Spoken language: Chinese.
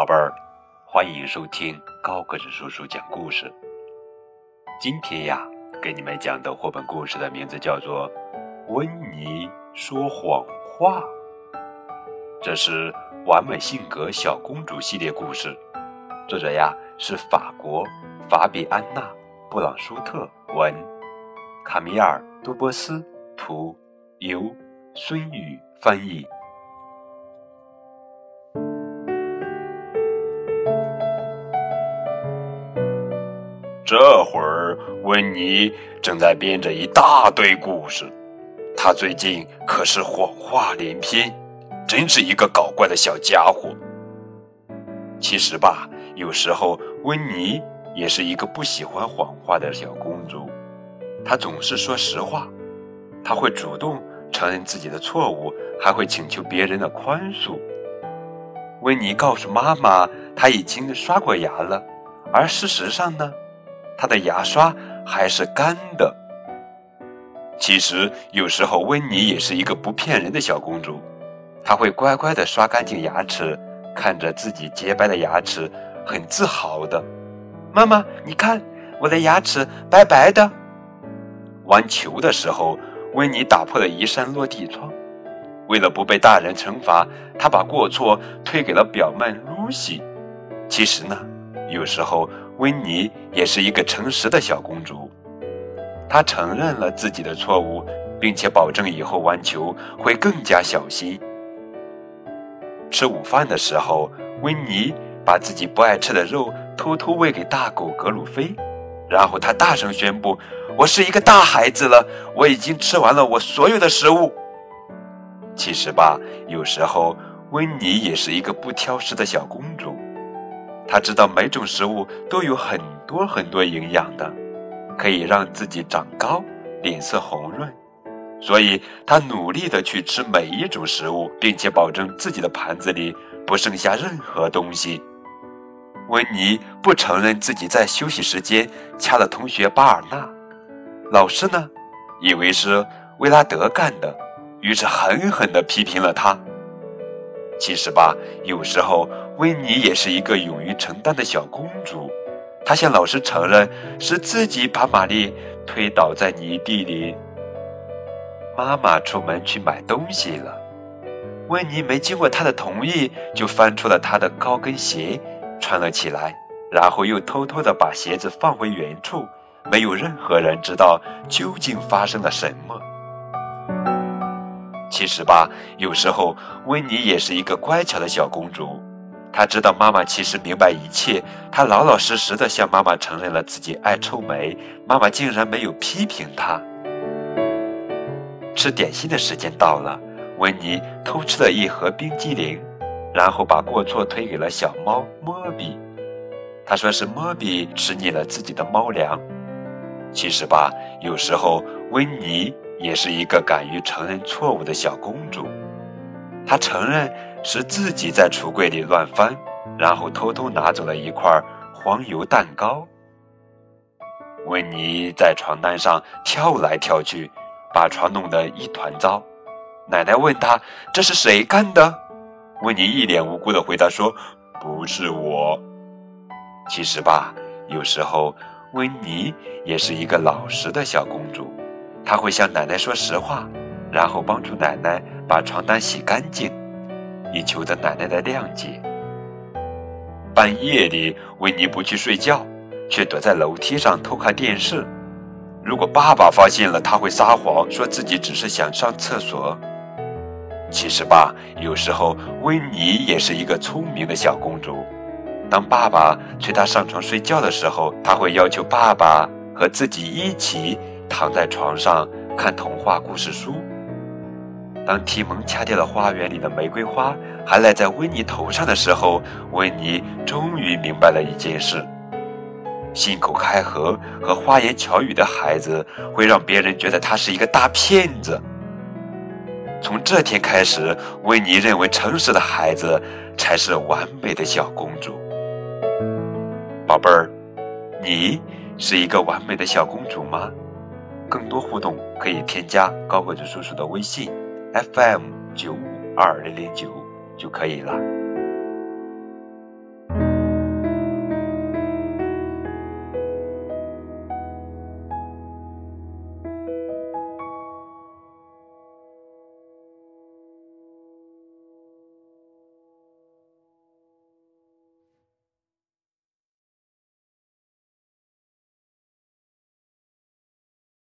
宝贝儿，欢迎收听高个子叔叔讲故事。今天呀，给你们讲的绘本故事的名字叫做《温妮说谎话》，这是完美性格小公主系列故事，作者呀是法国法比安娜·布朗舒特文，卡米尔·杜波斯图，由孙宇翻译。这会儿，温妮正在编着一大堆故事。她最近可是谎话连篇，真是一个搞怪的小家伙。其实吧，有时候温妮也是一个不喜欢谎话的小公主。她总是说实话，她会主动承认自己的错误，还会请求别人的宽恕。温妮告诉妈妈，她已经刷过牙了，而事实上呢？她的牙刷还是干的。其实有时候温妮也是一个不骗人的小公主，她会乖乖的刷干净牙齿，看着自己洁白的牙齿，很自豪的。妈妈，你看我的牙齿白白的。玩球的时候，温妮打破了一扇落地窗，为了不被大人惩罚，她把过错推给了表妹露西。其实呢，有时候。温妮也是一个诚实的小公主，她承认了自己的错误，并且保证以后玩球会更加小心。吃午饭的时候，温妮把自己不爱吃的肉偷偷喂给大狗格鲁菲，然后她大声宣布：“我是一个大孩子了，我已经吃完了我所有的食物。”其实吧，有时候温妮也是一个不挑食的小公主。他知道每种食物都有很多很多营养的，可以让自己长高、脸色红润，所以他努力的去吃每一种食物，并且保证自己的盘子里不剩下任何东西。温妮不承认自己在休息时间掐了同学巴尔纳，老师呢，以为是威拉德干的，于是狠狠地批评了他。其实吧，有时候温妮也是一个勇于承担的小公主。她向老师承认是自己把玛丽推倒在泥地里。妈妈出门去买东西了，温妮没经过她的同意就翻出了她的高跟鞋，穿了起来，然后又偷偷的把鞋子放回原处。没有任何人知道究竟发生了什么。其实吧，有时候温妮也是一个乖巧的小公主。他知道妈妈其实明白一切，他老老实实的向妈妈承认了自己爱臭美，妈妈竟然没有批评他。吃点心的时间到了，温妮偷吃了一盒冰激凌，然后把过错推给了小猫莫比。他说是莫比吃腻了自己的猫粮。其实吧，有时候温妮。也是一个敢于承认错误的小公主，她承认是自己在橱柜里乱翻，然后偷偷拿走了一块黄油蛋糕。温妮在床单上跳来跳去，把床弄得一团糟。奶奶问她：“这是谁干的？”温妮一脸无辜地回答说：“不是我。”其实吧，有时候温妮也是一个老实的小公主。她会向奶奶说实话，然后帮助奶奶把床单洗干净，以求得奶奶的谅解。半夜里，维尼不去睡觉，却躲在楼梯上偷看电视。如果爸爸发现了，他会撒谎，说自己只是想上厕所。其实吧，有时候维尼也是一个聪明的小公主。当爸爸催她上床睡觉的时候，她会要求爸爸和自己一起。躺在床上看童话故事书。当提蒙掐掉了花园里的玫瑰花，还赖在温妮头上的时候，温妮终于明白了一件事：信口开河和花言巧语的孩子会让别人觉得他是一个大骗子。从这天开始，温妮认为诚实的孩子才是完美的小公主。宝贝儿，你是一个完美的小公主吗？更多互动可以添加高个子叔叔的微信，FM 九五二零零九就可以了。